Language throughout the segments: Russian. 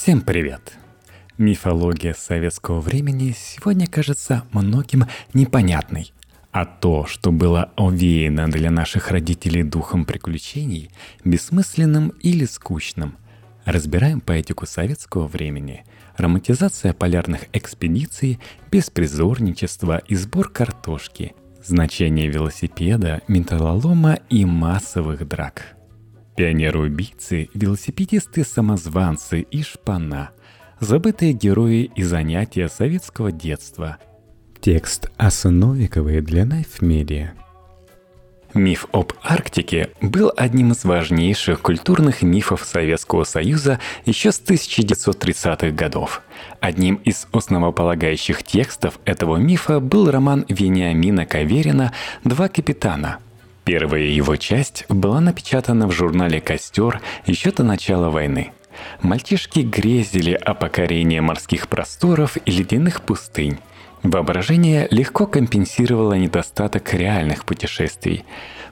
Всем привет! Мифология советского времени сегодня кажется многим непонятной. А то, что было овеяно для наших родителей духом приключений, бессмысленным или скучным. Разбираем поэтику советского времени, романтизация полярных экспедиций, беспризорничество и сбор картошки, значение велосипеда, металлолома и массовых драк – Пионеры-убийцы, велосипедисты-самозванцы и шпана. Забытые герои и занятия советского детства. Текст Асуновиковой для Media. Миф об Арктике был одним из важнейших культурных мифов Советского Союза еще с 1930-х годов. Одним из основополагающих текстов этого мифа был роман Вениамина Каверина «Два капитана», Первая его часть была напечатана в журнале «Костер» еще до начала войны. Мальчишки грезили о покорении морских просторов и ледяных пустынь. Воображение легко компенсировало недостаток реальных путешествий.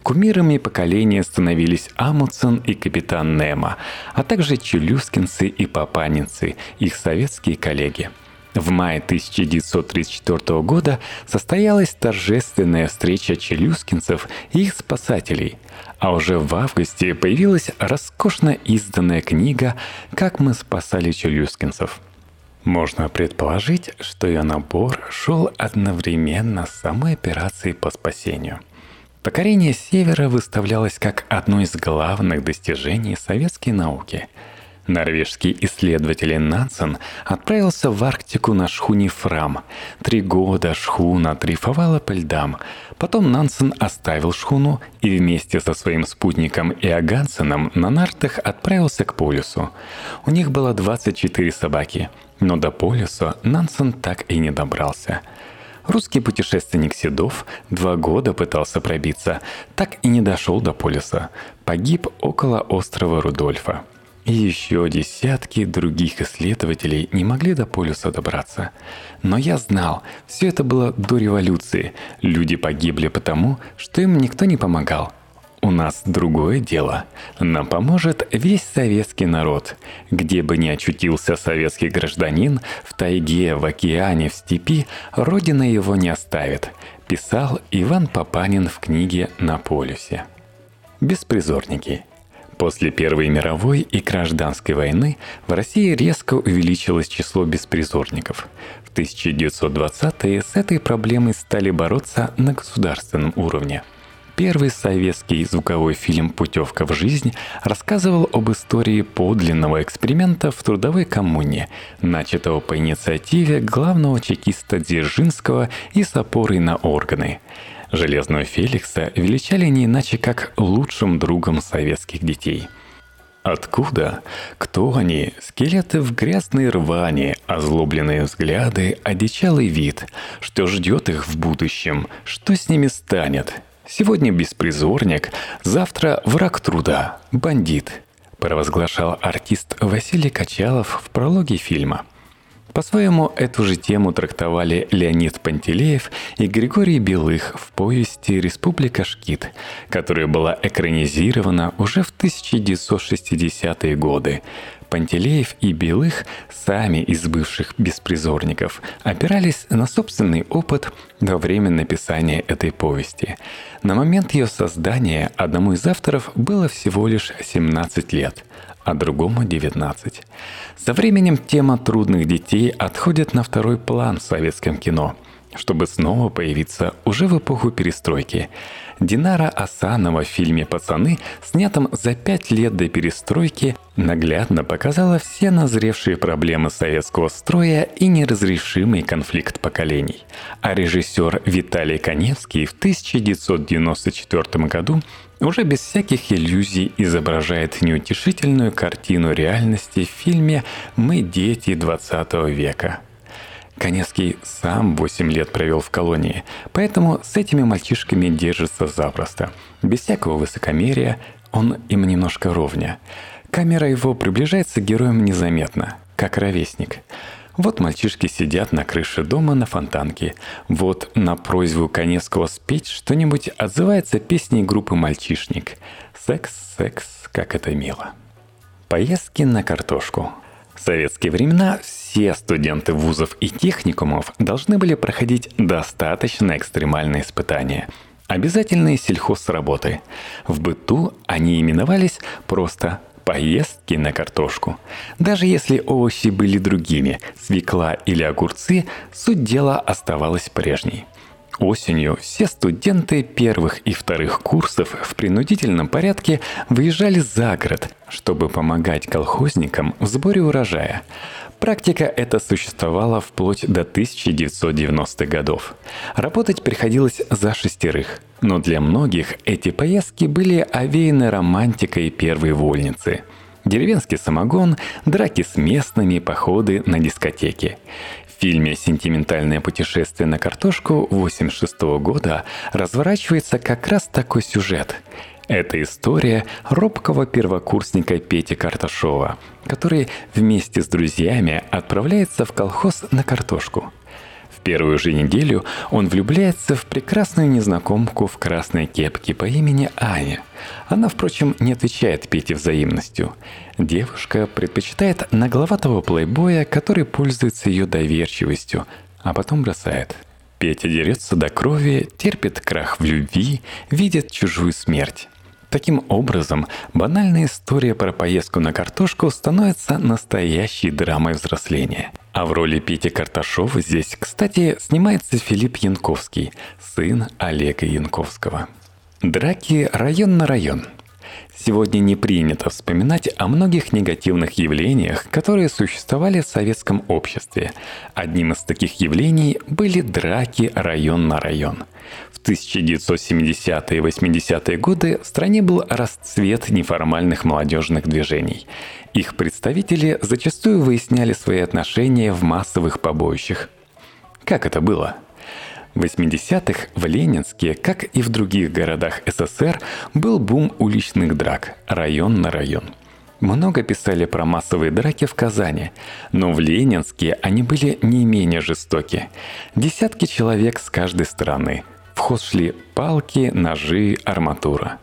Кумирами поколения становились Амундсен и капитан Немо, а также челюскинцы и папанинцы, их советские коллеги – в мае 1934 года состоялась торжественная встреча челюскинцев и их спасателей, а уже в августе появилась роскошно изданная книга «Как мы спасали челюскинцев». Можно предположить, что ее набор шел одновременно с самой операцией по спасению. Покорение Севера выставлялось как одно из главных достижений советской науки – Норвежский исследователь Нансен отправился в Арктику на шхуне «Фрам». Три года шхуна дрейфовала по льдам. Потом Нансен оставил шхуну и вместе со своим спутником Иогансеном на нартах отправился к полюсу. У них было 24 собаки, но до полюса Нансен так и не добрался. Русский путешественник Седов два года пытался пробиться, так и не дошел до полюса. Погиб около острова Рудольфа. И еще десятки других исследователей не могли до полюса добраться. Но я знал, все это было до революции. Люди погибли потому, что им никто не помогал. У нас другое дело. Нам поможет весь советский народ. Где бы ни очутился советский гражданин, в тайге, в океане, в степи, родина его не оставит, писал Иван Папанин в книге «На полюсе». Беспризорники – После Первой мировой и гражданской войны в России резко увеличилось число беспризорников. В 1920-е с этой проблемой стали бороться на государственном уровне. Первый советский звуковой фильм «Путевка в жизнь» рассказывал об истории подлинного эксперимента в трудовой коммуне, начатого по инициативе главного чекиста Дзержинского и с опорой на органы – Железного Феликса величали не иначе, как лучшим другом советских детей. Откуда? Кто они? Скелеты в грязной рване, озлобленные взгляды, одичалый вид. Что ждет их в будущем? Что с ними станет? Сегодня беспризорник, завтра враг труда, бандит, провозглашал артист Василий Качалов в прологе фильма – по-своему, эту же тему трактовали Леонид Пантелеев и Григорий Белых в повести «Республика Шкит», которая была экранизирована уже в 1960-е годы. Пантелеев и Белых, сами из бывших беспризорников, опирались на собственный опыт во время написания этой повести. На момент ее создания одному из авторов было всего лишь 17 лет, а другому 19. Со временем тема трудных детей отходит на второй план в советском кино, чтобы снова появиться уже в эпоху перестройки. Динара Асанова в фильме «Пацаны», снятом за пять лет до перестройки, наглядно показала все назревшие проблемы советского строя и неразрешимый конфликт поколений. А режиссер Виталий Коневский в 1994 году уже без всяких иллюзий изображает неутешительную картину реальности в фильме «Мы дети 20 века». Конецкий сам 8 лет провел в колонии, поэтому с этими мальчишками держится запросто. Без всякого высокомерия он им немножко ровня. Камера его приближается к героям незаметно, как ровесник. Вот мальчишки сидят на крыше дома на фонтанке. Вот на просьбу Коневского спеть что-нибудь отзывается песней группы «Мальчишник». Секс, секс, как это мило. Поездки на картошку. В советские времена все студенты вузов и техникумов должны были проходить достаточно экстремальные испытания. Обязательные сельхозработы. В быту они именовались просто поездки на картошку. Даже если овощи были другими, свекла или огурцы, суть дела оставалась прежней – Осенью все студенты первых и вторых курсов в принудительном порядке выезжали за город, чтобы помогать колхозникам в сборе урожая. Практика эта существовала вплоть до 1990-х годов. Работать приходилось за шестерых, но для многих эти поездки были овеяны романтикой первой вольницы – Деревенский самогон, драки с местными, походы на дискотеки. Фильме «Сентиментальное путешествие на картошку» 1986 года разворачивается как раз такой сюжет. Это история робкого первокурсника Пети Карташова, который вместе с друзьями отправляется в колхоз на картошку – первую же неделю он влюбляется в прекрасную незнакомку в красной кепке по имени Аня. Она, впрочем, не отвечает Пете взаимностью. Девушка предпочитает нагловатого плейбоя, который пользуется ее доверчивостью, а потом бросает. Петя дерется до крови, терпит крах в любви, видит чужую смерть. Таким образом, банальная история про поездку на картошку становится настоящей драмой взросления. А в роли Пети Карташова здесь, кстати, снимается Филипп Янковский, сын Олега Янковского. Драки район на район – Сегодня не принято вспоминать о многих негативных явлениях, которые существовали в советском обществе. Одним из таких явлений были драки район на район. В 1970-е и 80-е годы в стране был расцвет неформальных молодежных движений. Их представители зачастую выясняли свои отношения в массовых побоищах. Как это было? В 80-х в Ленинске, как и в других городах СССР, был бум уличных драк, район на район. Много писали про массовые драки в Казани, но в Ленинске они были не менее жестоки. Десятки человек с каждой стороны. В ход шли палки, ножи, арматура.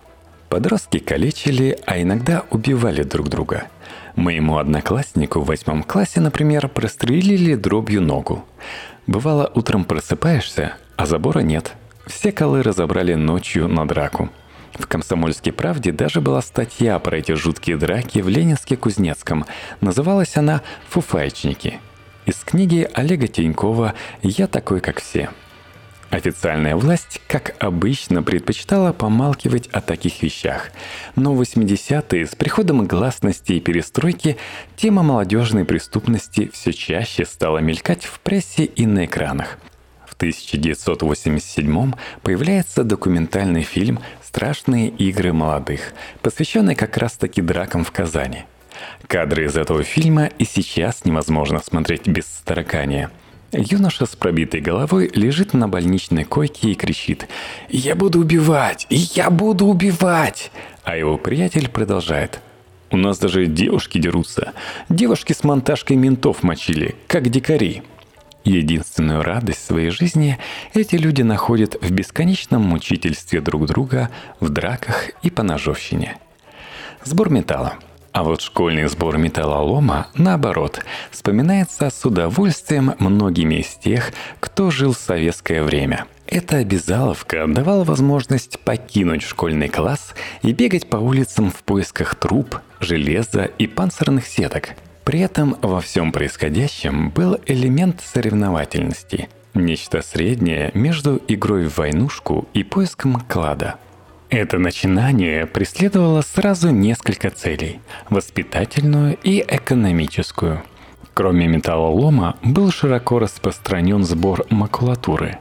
Подростки калечили, а иногда убивали друг друга. Моему однокласснику в восьмом классе, например, прострелили дробью ногу. Бывало, утром просыпаешься, а забора нет. Все колы разобрали ночью на драку. В «Комсомольской правде» даже была статья про эти жуткие драки в Ленинске-Кузнецком. Называлась она «Фуфайчники». Из книги Олега Тинькова «Я такой, как все». Официальная власть, как обычно, предпочитала помалкивать о таких вещах. Но в 80-е с приходом гласности и перестройки тема молодежной преступности все чаще стала мелькать в прессе и на экранах – в 1987 появляется документальный фильм «Страшные игры молодых», посвященный как раз-таки дракам в Казани. Кадры из этого фильма и сейчас невозможно смотреть без старокания. Юноша с пробитой головой лежит на больничной койке и кричит «Я буду убивать! Я буду убивать!» А его приятель продолжает «У нас даже девушки дерутся. Девушки с монтажкой ментов мочили, как дикари». Единственную радость своей жизни эти люди находят в бесконечном мучительстве друг друга, в драках и поножовщине. Сбор металла. А вот школьный сбор металлолома, наоборот, вспоминается с удовольствием многими из тех, кто жил в советское время. Эта обязаловка давала возможность покинуть школьный класс и бегать по улицам в поисках труб, железа и панцирных сеток – при этом во всем происходящем был элемент соревновательности, нечто среднее между игрой в войнушку и поиском клада. Это начинание преследовало сразу несколько целей – воспитательную и экономическую. Кроме металлолома, был широко распространен сбор макулатуры.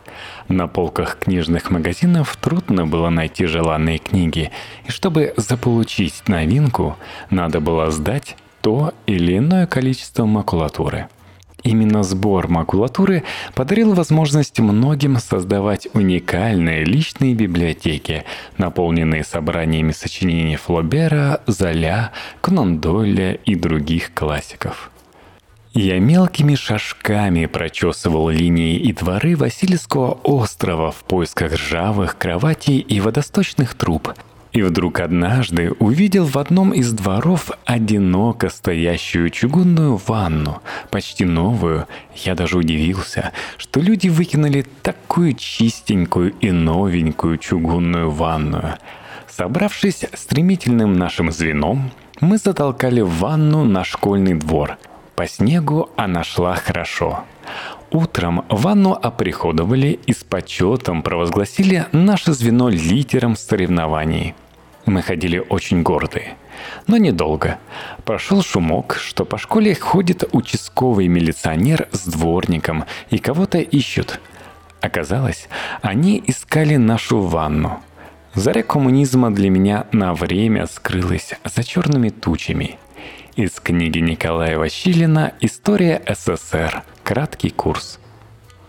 На полках книжных магазинов трудно было найти желанные книги, и чтобы заполучить новинку, надо было сдать то или иное количество макулатуры. Именно сбор макулатуры подарил возможность многим создавать уникальные личные библиотеки, наполненные собраниями сочинений Флобера, Золя, Конан Дойля и других классиков. Я мелкими шажками прочесывал линии и дворы Васильевского острова в поисках ржавых кроватей и водосточных труб – И вдруг однажды увидел в одном из дворов одиноко стоящую чугунную ванну, почти новую. Я даже удивился, что люди выкинули такую чистенькую и новенькую чугунную ванную. Собравшись стремительным нашим звеном, мы затолкали ванну на школьный двор. По снегу она шла хорошо. Утром ванну оприходовали и с почетом провозгласили наше звено лидером соревнований. Мы ходили очень гордые. Но недолго. Прошел шумок, что по школе ходит участковый милиционер с дворником и кого-то ищут. Оказалось, они искали нашу ванну. Заря коммунизма для меня на время скрылась за черными тучами. Из книги Николая Василина «История СССР. Краткий курс».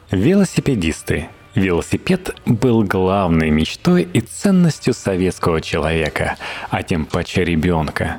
Велосипедисты – Велосипед был главной мечтой и ценностью советского человека, а тем паче ребенка.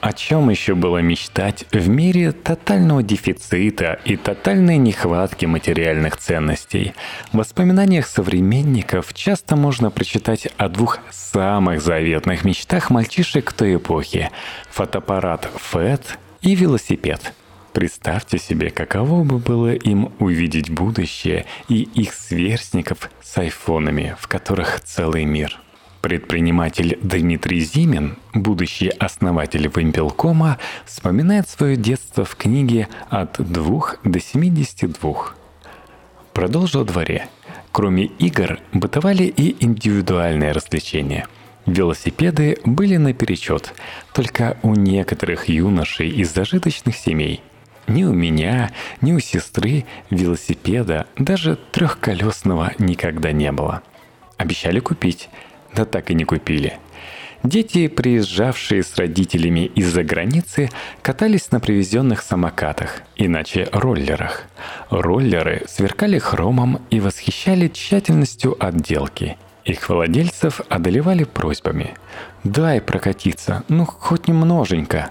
О чем еще было мечтать в мире тотального дефицита и тотальной нехватки материальных ценностей? В воспоминаниях современников часто можно прочитать о двух самых заветных мечтах мальчишек той эпохи – фотоаппарат FET и велосипед – Представьте себе, каково бы было им увидеть будущее и их сверстников с айфонами, в которых целый мир. Предприниматель Дмитрий Зимин, будущий основатель Вимпелкома, вспоминает свое детство в книге «От двух до 72». Продолжил дворе. Кроме игр, бытовали и индивидуальные развлечения – Велосипеды были наперечет, только у некоторых юношей из зажиточных семей ни у меня, ни у сестры велосипеда, даже трехколесного никогда не было. Обещали купить, да так и не купили. Дети, приезжавшие с родителями из-за границы, катались на привезенных самокатах, иначе роллерах. Роллеры сверкали хромом и восхищали тщательностью отделки. Их владельцев одолевали просьбами. «Дай прокатиться, ну хоть немноженько»,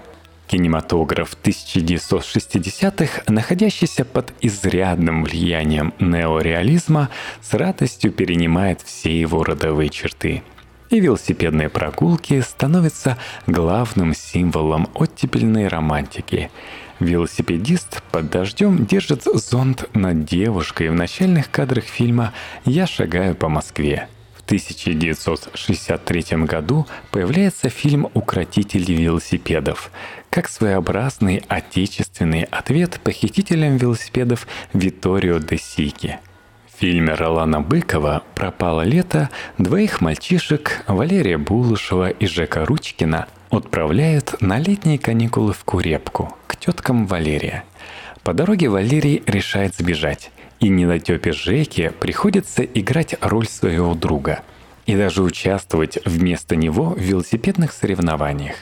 Кинематограф 1960-х, находящийся под изрядным влиянием неореализма, с радостью перенимает все его родовые черты. И велосипедные прогулки становятся главным символом оттепельной романтики. Велосипедист под дождем держит зонт над девушкой в начальных кадрах фильма «Я шагаю по Москве», 1963 году появляется фильм «Укротители велосипедов», как своеобразный отечественный ответ похитителям велосипедов Виторио де Сики. В фильме Ролана Быкова «Пропало лето» двоих мальчишек Валерия Булышева и Жека Ручкина отправляют на летние каникулы в Курепку к теткам Валерия. По дороге Валерий решает сбежать и недотепе Жеке приходится играть роль своего друга и даже участвовать вместо него в велосипедных соревнованиях.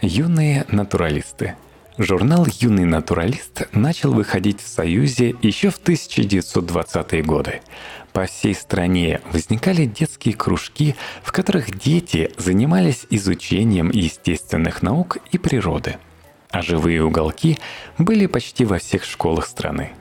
Юные натуралисты. Журнал «Юный натуралист» начал выходить в Союзе еще в 1920-е годы. По всей стране возникали детские кружки, в которых дети занимались изучением естественных наук и природы. А живые уголки были почти во всех школах страны –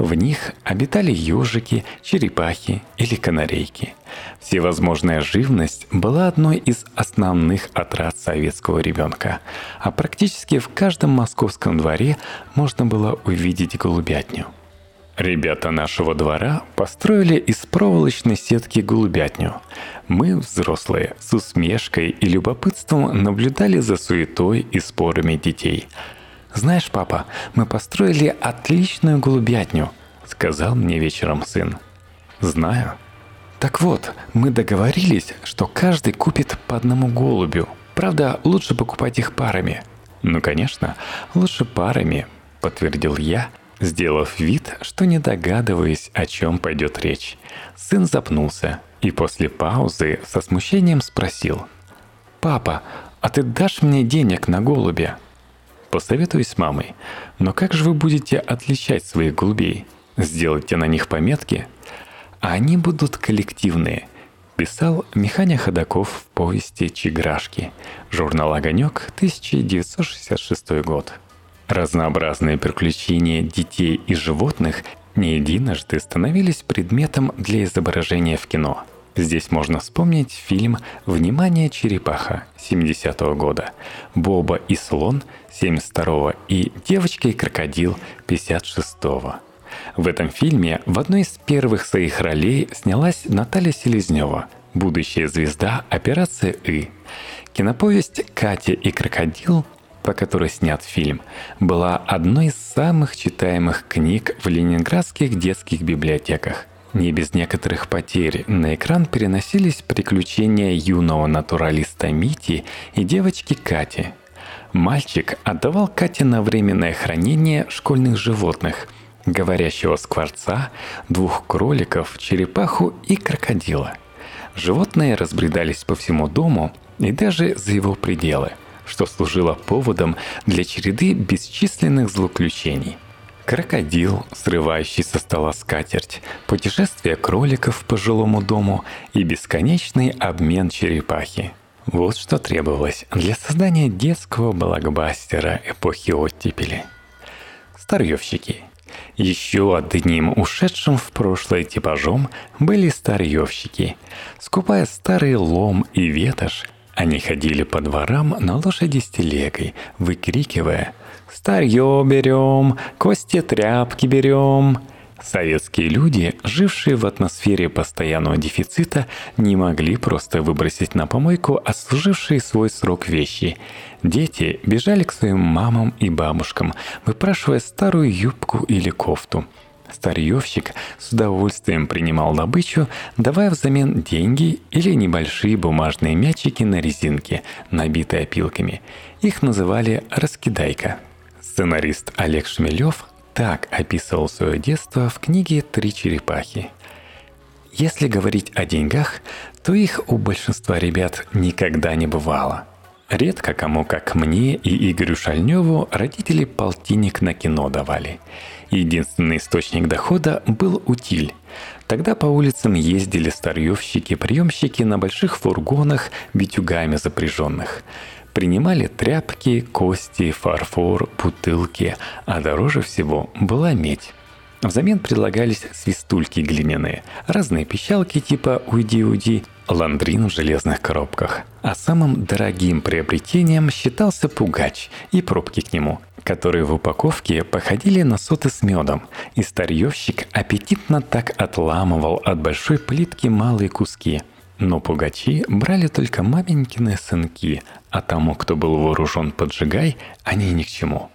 в них обитали ежики, черепахи или канарейки. Всевозможная живность была одной из основных отрад советского ребенка, а практически в каждом московском дворе можно было увидеть голубятню. Ребята нашего двора построили из проволочной сетки голубятню. Мы, взрослые, с усмешкой и любопытством наблюдали за суетой и спорами детей – «Знаешь, папа, мы построили отличную голубятню», — сказал мне вечером сын. «Знаю». «Так вот, мы договорились, что каждый купит по одному голубю. Правда, лучше покупать их парами». «Ну, конечно, лучше парами», — подтвердил я, сделав вид, что не догадываясь, о чем пойдет речь. Сын запнулся и после паузы со смущением спросил. «Папа, а ты дашь мне денег на голубя?» Посоветуюсь с мамой. Но как же вы будете отличать своих голубей? Сделайте на них пометки? А они будут коллективные. Писал Миханя Ходаков в повести «Чиграшки». Журнал «Огонек», 1966 год. Разнообразные приключения детей и животных не единожды становились предметом для изображения в кино. Здесь можно вспомнить фильм «Внимание, черепаха» 70-го года, «Боба и слон» 72-го и «Девочка и крокодил» 56-го. В этом фильме в одной из первых своих ролей снялась Наталья Селезнева, будущая звезда операции «И». Киноповесть «Катя и крокодил» по которой снят фильм, была одной из самых читаемых книг в ленинградских детских библиотеках. Не без некоторых потерь на экран переносились приключения юного натуралиста Мити и девочки Кати. Мальчик отдавал Кате на временное хранение школьных животных – говорящего скворца, двух кроликов, черепаху и крокодила. Животные разбредались по всему дому и даже за его пределы, что служило поводом для череды бесчисленных злоключений. Крокодил, срывающий со стола скатерть, путешествие кроликов по жилому дому и бесконечный обмен черепахи. Вот что требовалось для создания детского блокбастера эпохи оттепели. Старьевщики – еще одним ушедшим в прошлое типажом были старьевщики. Скупая старый лом и ветошь, они ходили по дворам на лошади с телегой, выкрикивая «Старье берем! Кости тряпки берем!» Советские люди, жившие в атмосфере постоянного дефицита, не могли просто выбросить на помойку отслужившие свой срок вещи. Дети бежали к своим мамам и бабушкам, выпрашивая старую юбку или кофту. Старьевщик с удовольствием принимал добычу, давая взамен деньги или небольшие бумажные мячики на резинке, набитые опилками. Их называли «раскидайка». Сценарист Олег Шмелев так описывал свое детство в книге «Три черепахи». Если говорить о деньгах, то их у большинства ребят никогда не бывало. Редко кому, как мне и Игорю Шальневу, родители полтинник на кино давали. Единственный источник дохода был утиль. Тогда по улицам ездили старьевщики-приемщики на больших фургонах, битюгами запряженных – Принимали тряпки, кости, фарфор, бутылки, а дороже всего была медь. Взамен предлагались свистульки глиняные, разные пищалки типа «Уйди-уйди», ландрин в железных коробках. А самым дорогим приобретением считался пугач и пробки к нему, которые в упаковке походили на соты с медом, и старьевщик аппетитно так отламывал от большой плитки малые куски – но пугачи брали только маменькины сынки, а тому, кто был вооружен поджигай, они ни к чему.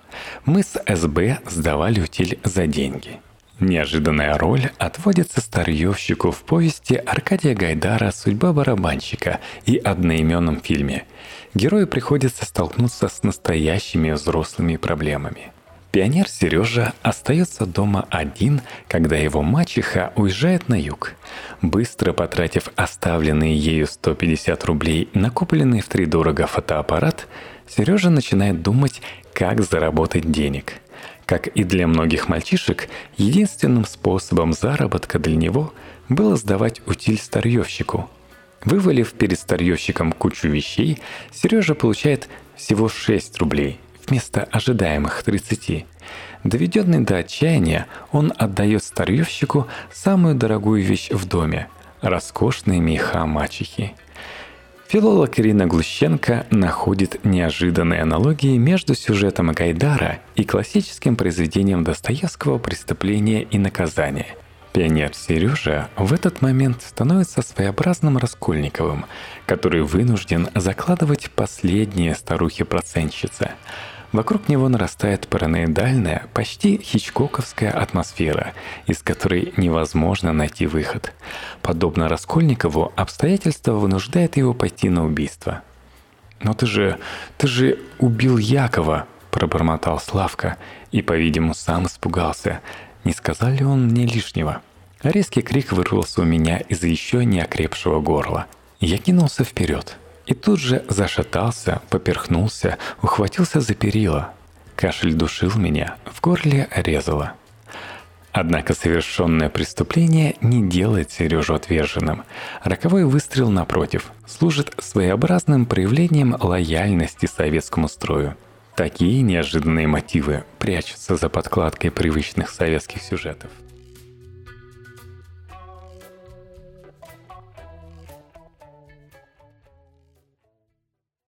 Мы с СБ сдавали утиль за деньги. Неожиданная роль отводится старьевщику в повести Аркадия Гайдара «Судьба барабанщика» и одноименном фильме. Герою приходится столкнуться с настоящими взрослыми проблемами – Пионер Сережа остается дома один, когда его мачеха уезжает на юг. Быстро потратив оставленные ею 150 рублей на купленный в три дорого фотоаппарат, Сережа начинает думать, как заработать денег. Как и для многих мальчишек, единственным способом заработка для него было сдавать утиль старьевщику. Вывалив перед старьевщиком кучу вещей, Сережа получает всего 6 рублей – вместо ожидаемых 30. Доведенный до отчаяния, он отдает старьевщику самую дорогую вещь в доме – роскошные меха мачехи. Филолог Ирина Глущенко находит неожиданные аналогии между сюжетом Гайдара и классическим произведением Достоевского «Преступление и наказание». Пионер Сережа в этот момент становится своеобразным Раскольниковым, который вынужден закладывать последние старухи-процентщицы – Вокруг него нарастает параноидальная, почти хичкоковская атмосфера, из которой невозможно найти выход. Подобно Раскольникову, обстоятельства вынуждают его пойти на убийство. «Но ты же... ты же убил Якова!» – пробормотал Славка и, по-видимому, сам испугался. Не сказал ли он мне лишнего? Резкий крик вырвался у меня из еще не окрепшего горла. Я кинулся вперед – и тут же зашатался, поперхнулся, ухватился за перила. Кашель душил меня, в горле резало. Однако совершенное преступление не делает Сережу отверженным. Роковой выстрел, напротив, служит своеобразным проявлением лояльности советскому строю. Такие неожиданные мотивы прячутся за подкладкой привычных советских сюжетов.